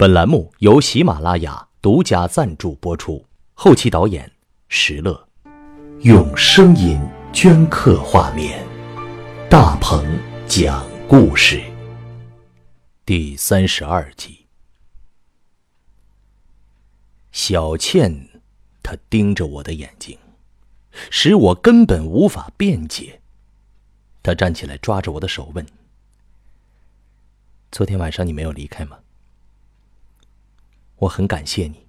本栏目由喜马拉雅独家赞助播出，后期导演石乐，用声音镌刻画面，大鹏讲故事。第三十二集，小倩，她盯着我的眼睛，使我根本无法辩解。她站起来，抓着我的手问：“昨天晚上你没有离开吗？”我很感谢你。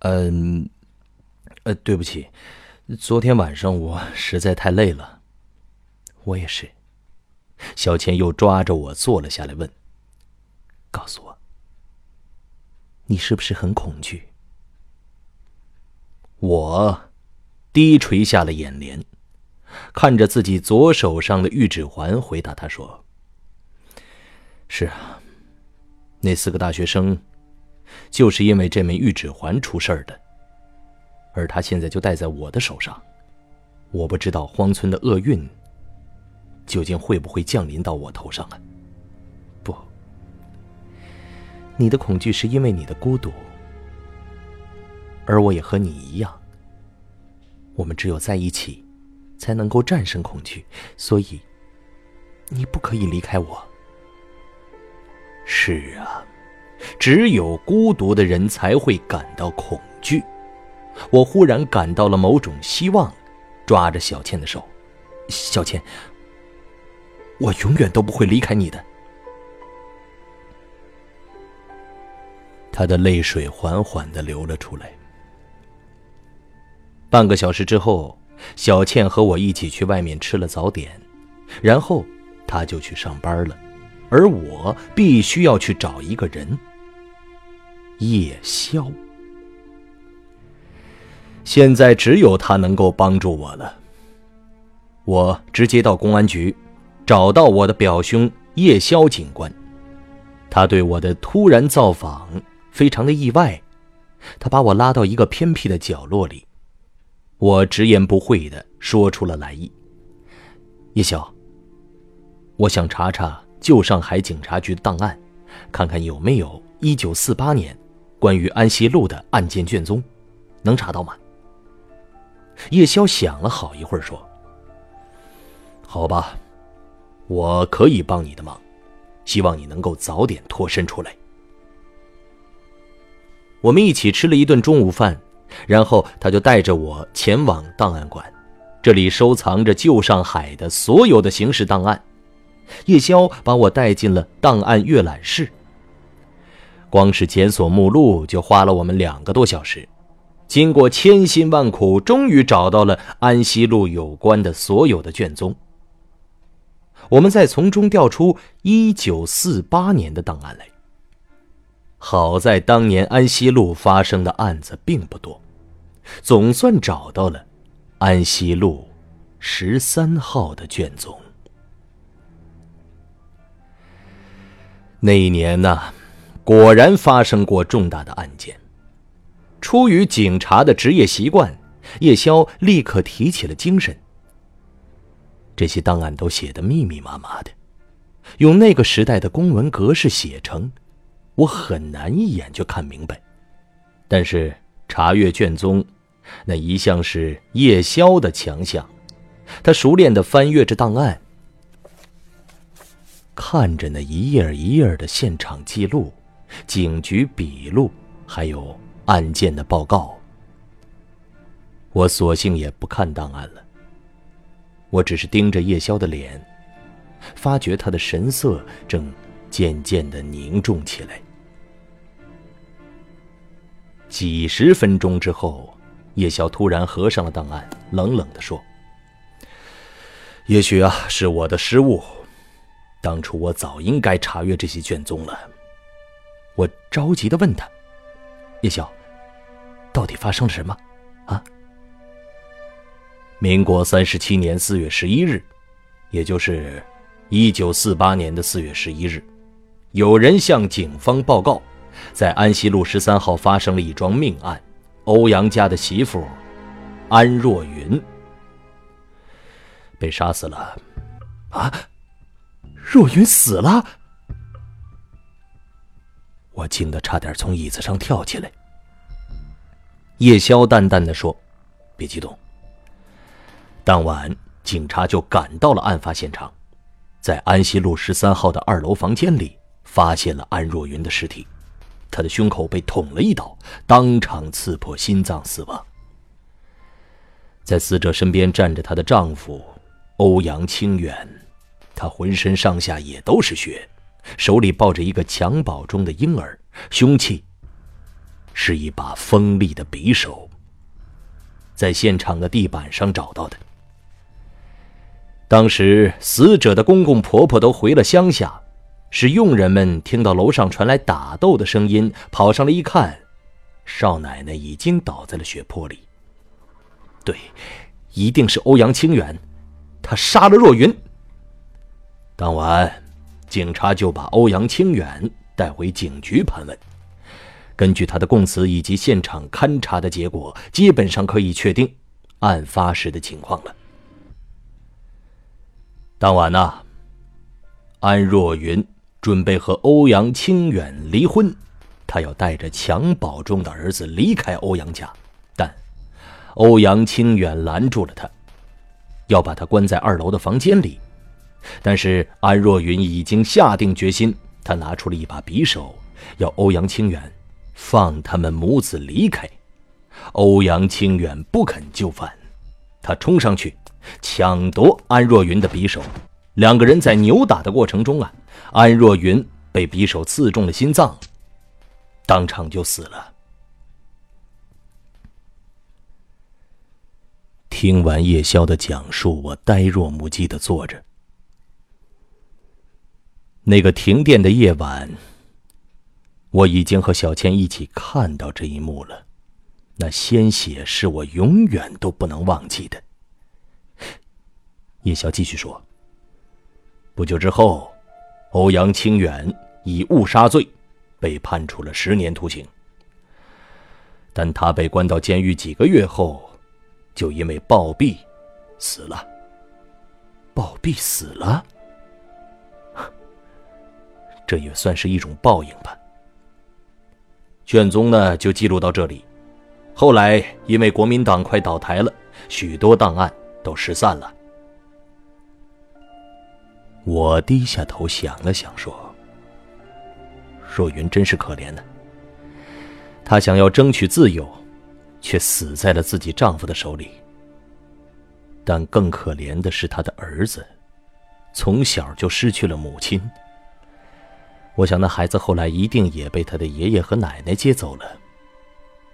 嗯，呃，对不起，昨天晚上我实在太累了。我也是。小倩又抓着我坐了下来，问：“告诉我，你是不是很恐惧？”我低垂下了眼帘，看着自己左手上的玉指环，回答他说：“是啊，那四个大学生。”就是因为这枚玉指环出事儿的，而他现在就戴在我的手上，我不知道荒村的厄运究竟会不会降临到我头上啊？不，你的恐惧是因为你的孤独，而我也和你一样，我们只有在一起，才能够战胜恐惧，所以你不可以离开我。是啊。只有孤独的人才会感到恐惧。我忽然感到了某种希望，抓着小倩的手，小倩，我永远都不会离开你的。她的泪水缓缓的流了出来。半个小时之后，小倩和我一起去外面吃了早点，然后她就去上班了，而我必须要去找一个人。叶宵，现在只有他能够帮助我了。我直接到公安局，找到我的表兄叶宵警官。他对我的突然造访非常的意外，他把我拉到一个偏僻的角落里。我直言不讳的说出了来意。叶宵，我想查查旧上海警察局的档案，看看有没有一九四八年。关于安西路的案件卷宗，能查到吗？叶宵想了好一会儿，说：“好吧，我可以帮你的忙，希望你能够早点脱身出来。”我们一起吃了一顿中午饭，然后他就带着我前往档案馆，这里收藏着旧上海的所有的刑事档案。叶宵把我带进了档案阅览室。光是检索目录就花了我们两个多小时，经过千辛万苦，终于找到了安西路有关的所有的卷宗。我们再从中调出一九四八年的档案来。好在当年安西路发生的案子并不多，总算找到了安西路十三号的卷宗。那一年呢？果然发生过重大的案件。出于警察的职业习惯，叶宵立刻提起了精神。这些档案都写得密密麻麻的，用那个时代的公文格式写成，我很难一眼就看明白。但是查阅卷宗，那一向是叶宵的强项。他熟练地翻阅着档案，看着那一页一页的现场记录。警局笔录，还有案件的报告，我索性也不看档案了。我只是盯着叶宵的脸，发觉他的神色正渐渐的凝重起来。几十分钟之后，叶宵突然合上了档案，冷冷的说：“也许啊，是我的失误，当初我早应该查阅这些卷宗了。”我着急的问他：“叶宵，到底发生了什么？啊？”民国三十七年四月十一日，也就是一九四八年的四月十一日，有人向警方报告，在安西路十三号发生了一桩命案，欧阳家的媳妇安若云被杀死了。啊？若云死了？我惊得差点从椅子上跳起来。叶宵淡淡的说：“别激动。”当晚，警察就赶到了案发现场，在安西路十三号的二楼房间里，发现了安若云的尸体，她的胸口被捅了一刀，当场刺破心脏死亡。在死者身边站着她的丈夫欧阳清远，他浑身上下也都是血，手里抱着一个襁褓中的婴儿，凶器是一把锋利的匕首，在现场的地板上找到的。当时死者的公公婆婆都回了乡下，是佣人们听到楼上传来打斗的声音，跑上来一看，少奶奶已经倒在了血泊里。对，一定是欧阳清远，他杀了若云。当晚，警察就把欧阳清远带回警局盘问。根据他的供词以及现场勘查的结果，基本上可以确定案发时的情况了。当晚呢，安若云准备和欧阳清远离婚，她要带着襁褓中的儿子离开欧阳家，但欧阳清远拦住了她，要把她关在二楼的房间里。但是安若云已经下定决心，她拿出了一把匕首，要欧阳清远放他们母子离开。欧阳清远不肯就范，他冲上去。抢夺安若云的匕首，两个人在扭打的过程中啊，安若云被匕首刺中了心脏，当场就死了。听完叶宵的讲述，我呆若木鸡的坐着。那个停电的夜晚，我已经和小倩一起看到这一幕了，那鲜血是我永远都不能忘记的。叶宵继续说：“不久之后，欧阳清远以误杀罪被判处了十年徒刑。但他被关到监狱几个月后，就因为暴毙死了。暴毙死了，这也算是一种报应吧。卷宗呢，就记录到这里。后来因为国民党快倒台了，许多档案都失散了。”我低下头想了想，说：“若云真是可怜呢。她想要争取自由，却死在了自己丈夫的手里。但更可怜的是她的儿子，从小就失去了母亲。我想那孩子后来一定也被他的爷爷和奶奶接走了。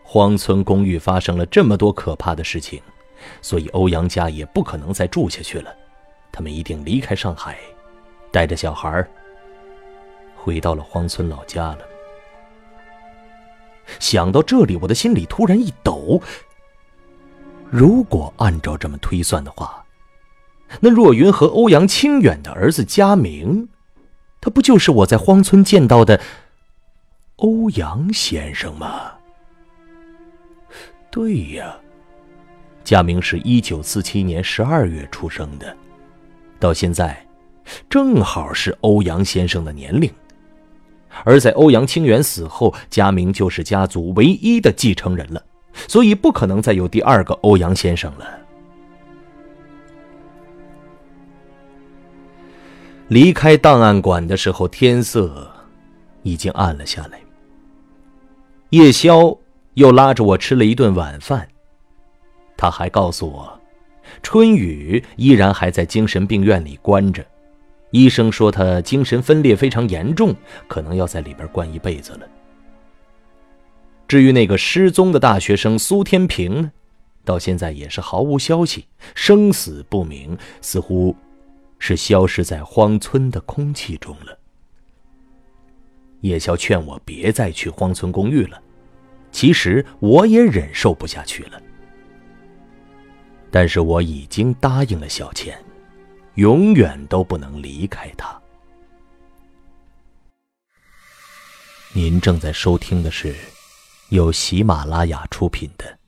荒村公寓发生了这么多可怕的事情，所以欧阳家也不可能再住下去了，他们一定离开上海。”带着小孩回到了荒村老家了。想到这里，我的心里突然一抖。如果按照这么推算的话，那若云和欧阳清远的儿子佳明，他不就是我在荒村见到的欧阳先生吗？对呀，佳明是一九四七年十二月出生的，到现在。正好是欧阳先生的年龄，而在欧阳清远死后，佳明就是家族唯一的继承人了，所以不可能再有第二个欧阳先生了。离开档案馆的时候，天色已经暗了下来。叶宵又拉着我吃了一顿晚饭，他还告诉我，春雨依然还在精神病院里关着。医生说他精神分裂非常严重，可能要在里边关一辈子了。至于那个失踪的大学生苏天平呢，到现在也是毫无消息，生死不明，似乎是消失在荒村的空气中了。叶宵劝我别再去荒村公寓了，其实我也忍受不下去了，但是我已经答应了小倩。永远都不能离开他。您正在收听的是由喜马拉雅出品的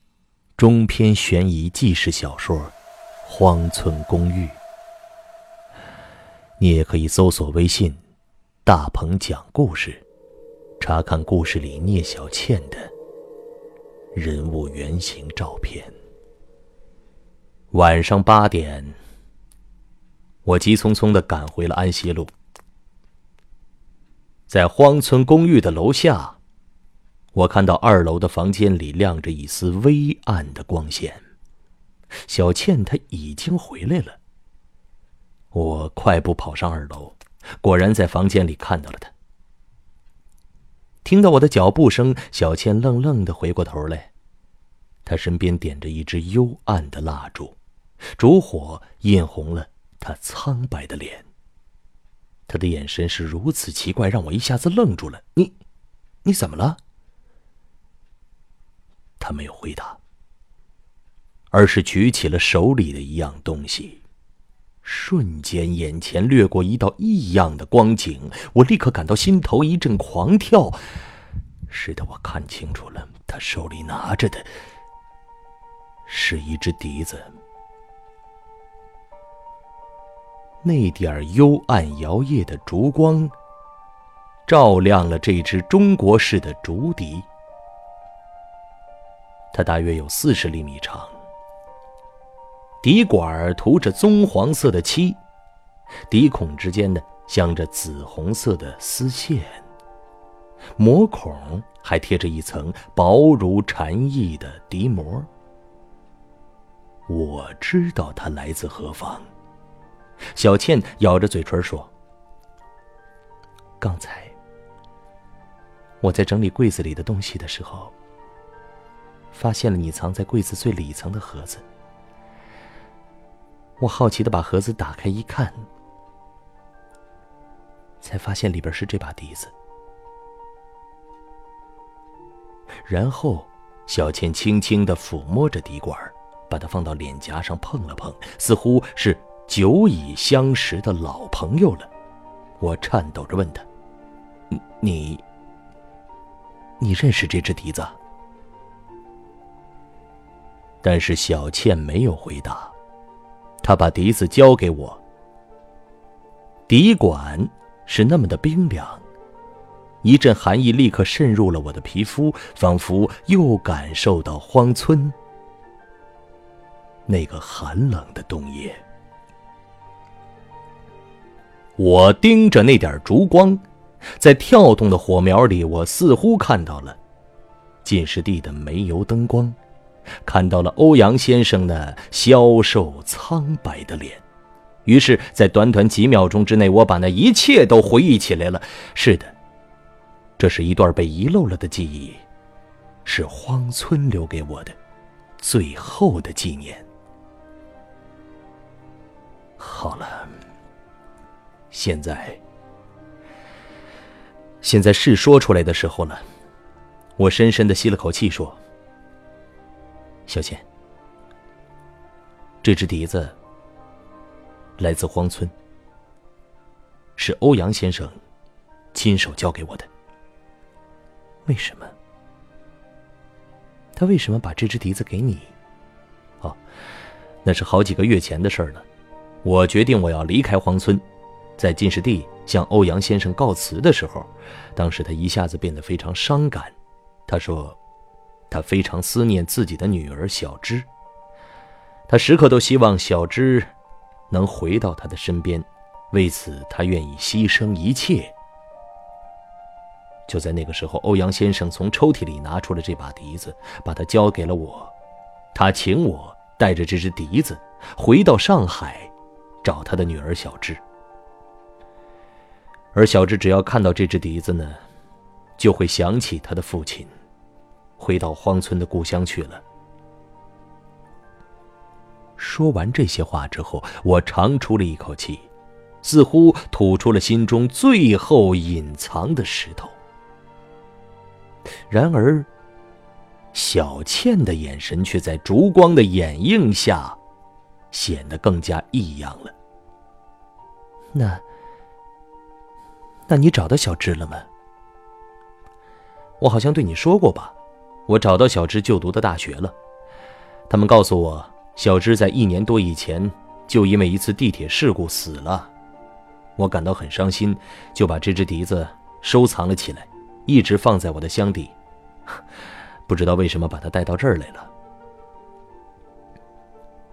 中篇悬疑纪实小说《荒村公寓》。你也可以搜索微信“大鹏讲故事”，查看故事里聂小倩的人物原型照片。晚上八点，我急匆匆的赶回了安溪路，在荒村公寓的楼下，我看到二楼的房间里亮着一丝微暗的光线。小倩她已经回来了。我快步跑上二楼，果然在房间里看到了他。听到我的脚步声，小倩愣愣的回过头来，她身边点着一支幽暗的蜡烛。烛火映红了她苍白的脸。他的眼神是如此奇怪，让我一下子愣住了。你，你怎么了？他没有回答，而是举起了手里的一样东西。瞬间，眼前掠过一道异样的光景，我立刻感到心头一阵狂跳。是的，我看清楚了，他手里拿着的是一只笛子。那点幽暗摇曳的烛光，照亮了这只中国式的竹笛。它大约有四十厘米长，笛管涂着棕黄色的漆，笛孔之间呢镶着紫红色的丝线，膜孔还贴着一层薄如蝉翼的笛膜。我知道它来自何方。小倩咬着嘴唇说：“刚才我在整理柜子里的东西的时候，发现了你藏在柜子最里层的盒子。我好奇的把盒子打开一看，才发现里边是这把笛子。然后，小倩轻轻的抚摸着笛管，把它放到脸颊上碰了碰，似乎是……”久已相识的老朋友了，我颤抖着问他：“你，你认识这只笛子？”但是小倩没有回答，他把笛子交给我。笛管是那么的冰凉，一阵寒意立刻渗入了我的皮肤，仿佛又感受到荒村那个寒冷的冬夜。我盯着那点烛光，在跳动的火苗里，我似乎看到了进士地的煤油灯光，看到了欧阳先生那消瘦苍白的脸。于是，在短短几秒钟之内，我把那一切都回忆起来了。是的，这是一段被遗漏了的记忆，是荒村留给我的最后的纪念。好了。现在，现在是说出来的时候了。我深深的吸了口气，说：“小倩，这只笛子来自荒村，是欧阳先生亲手交给我的。为什么？他为什么把这只笛子给你？哦，那是好几个月前的事了。我决定我要离开荒村。”在进士第向欧阳先生告辞的时候，当时他一下子变得非常伤感。他说：“他非常思念自己的女儿小芝，他时刻都希望小芝能回到他的身边，为此他愿意牺牲一切。”就在那个时候，欧阳先生从抽屉里拿出了这把笛子，把它交给了我。他请我带着这只笛子回到上海，找他的女儿小芝。而小智只要看到这只笛子呢，就会想起他的父亲，回到荒村的故乡去了。说完这些话之后，我长出了一口气，似乎吐出了心中最后隐藏的石头。然而，小倩的眼神却在烛光的掩映下，显得更加异样了。那。那你找到小智了吗？我好像对你说过吧，我找到小芝就读的大学了。他们告诉我，小芝在一年多以前就因为一次地铁事故死了。我感到很伤心，就把这只笛子收藏了起来。一直放在我的箱底，不知道为什么把它带到这儿来了。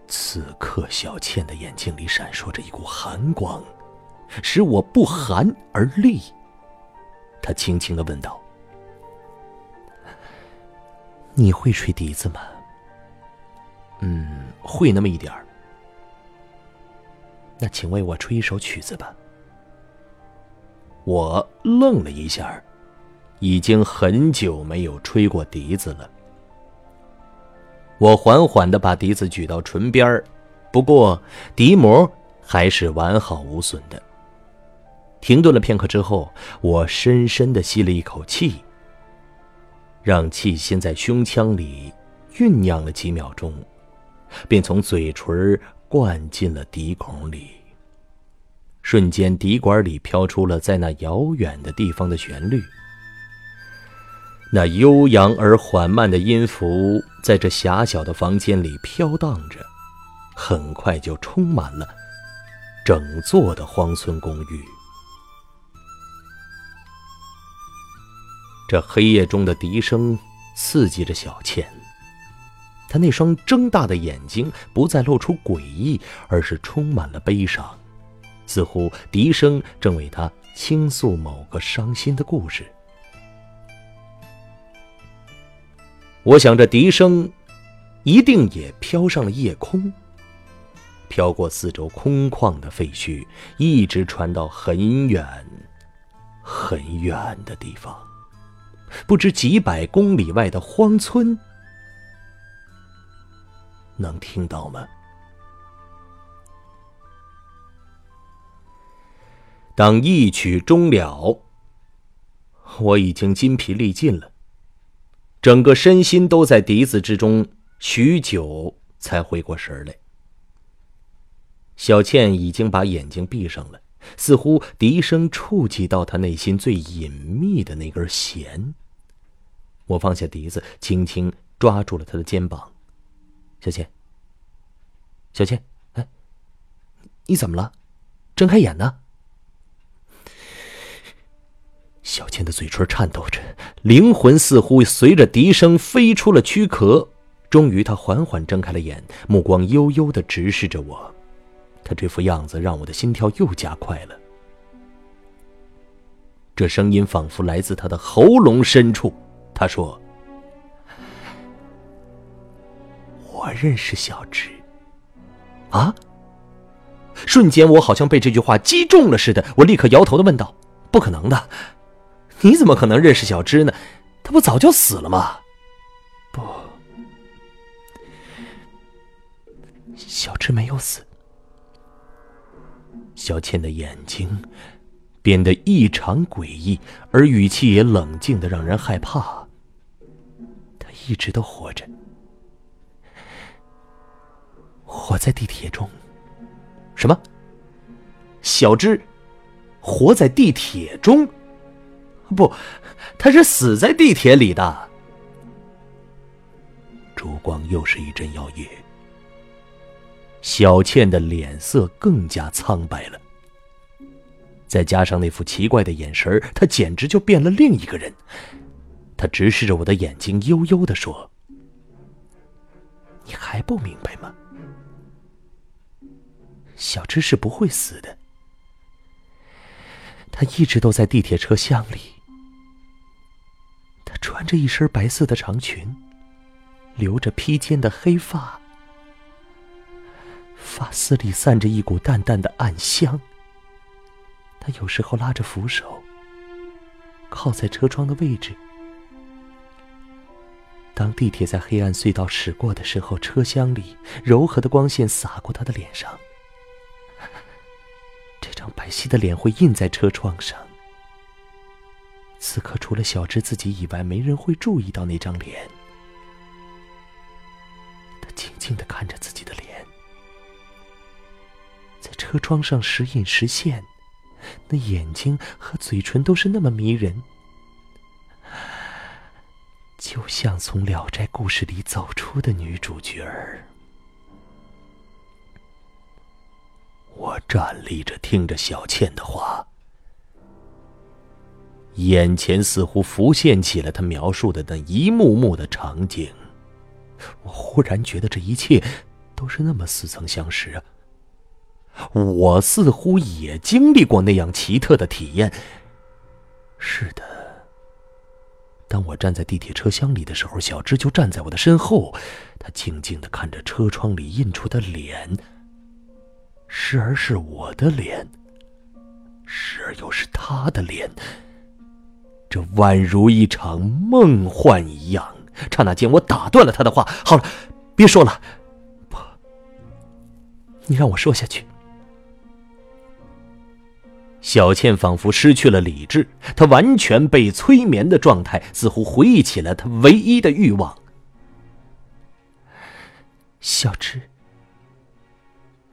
此刻，小倩的眼睛里闪烁着一股寒光，使我不寒而栗。她轻轻的问道：“你会吹笛子吗？”“嗯，会那么一点儿。”“那请为我吹一首曲子吧。”我愣了一下，已经很久没有吹过笛子了。我缓缓的把笛子举到唇边儿，不过笛膜还是完好无损的。停顿了片刻之后，我深深的吸了一口气，让气先在胸腔里酝酿了几秒钟，便从嘴唇灌进了笛孔里。瞬间，笛管里飘出了在那遥远的地方的旋律。那悠扬而缓慢的音符在这狭小的房间里飘荡着，很快就充满了整座的荒村公寓。这黑夜中的笛声刺激着小倩，她那双睁大的眼睛不再露出诡异，而是充满了悲伤，似乎笛声正为她倾诉某个伤心的故事。我想，这笛声一定也飘上了夜空，飘过四周空旷的废墟，一直传到很远、很远的地方，不知几百公里外的荒村，能听到吗？当一曲终了，我已经筋疲力尽了。整个身心都在笛子之中，许久才回过神来。小倩已经把眼睛闭上了，似乎笛声触及到她内心最隐秘的那根弦。我放下笛子，轻轻抓住了她的肩膀：“小倩，小倩，哎，你怎么了？睁开眼呢？”小倩的嘴唇颤抖着，灵魂似乎随着笛声飞出了躯壳。终于，她缓缓睁开了眼，目光悠悠的直视着我。他这副样子让我的心跳又加快了。这声音仿佛来自他的喉咙深处。他说：“我认识小芝。”啊！瞬间，我好像被这句话击中了似的，我立刻摇头的问道：“不可能的。”你怎么可能认识小芝呢？他不早就死了吗？不，小芝没有死。小倩的眼睛变得异常诡异，而语气也冷静的让人害怕。她一直都活着，活在地铁中。什么？小芝活在地铁中？不，他是死在地铁里的。烛光又是一阵摇曳，小倩的脸色更加苍白了。再加上那副奇怪的眼神她简直就变了另一个人。她直视着我的眼睛，悠悠的说：“你还不明白吗？小芝是不会死的。他一直都在地铁车厢里。”她穿着一身白色的长裙，留着披肩的黑发，发丝里散着一股淡淡的暗香。他有时候拉着扶手，靠在车窗的位置。当地铁在黑暗隧道驶过的时候，车厢里柔和的光线洒过他的脸上，这张白皙的脸会印在车窗上。此刻，除了小芝自己以外，没人会注意到那张脸。他静静的看着车窗上时隐时现，那眼睛和嘴唇都是那么迷人，就像从《聊斋故事》里走出的女主角儿。我站立着，听着小倩的话。眼前似乎浮现起了他描述的那一幕幕的场景。我忽然觉得这一切都是那么似曾相识啊！我似乎也经历过那样奇特的体验。是的，当我站在地铁车厢里的时候，小芝就站在我的身后，她静静的看着车窗里映出的脸，时而是我的脸，时而又是她的脸，这宛如一场梦幻一样。刹那间，我打断了他的话：“好了，别说了，不，你让我说下去。”小倩仿佛失去了理智，她完全被催眠的状态，似乎回忆起了她唯一的欲望。小芝，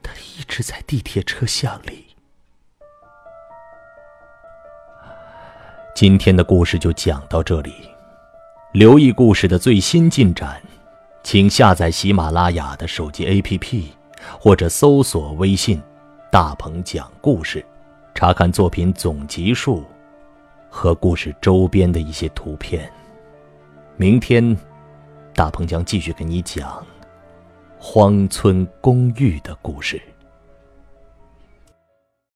他一直在地铁车厢里。今天的故事就讲到这里。留意故事的最新进展，请下载喜马拉雅的手机 APP，或者搜索微信“大鹏讲故事”，查看作品总集数和故事周边的一些图片。明天，大鹏将继续给你讲荒村公寓的故事。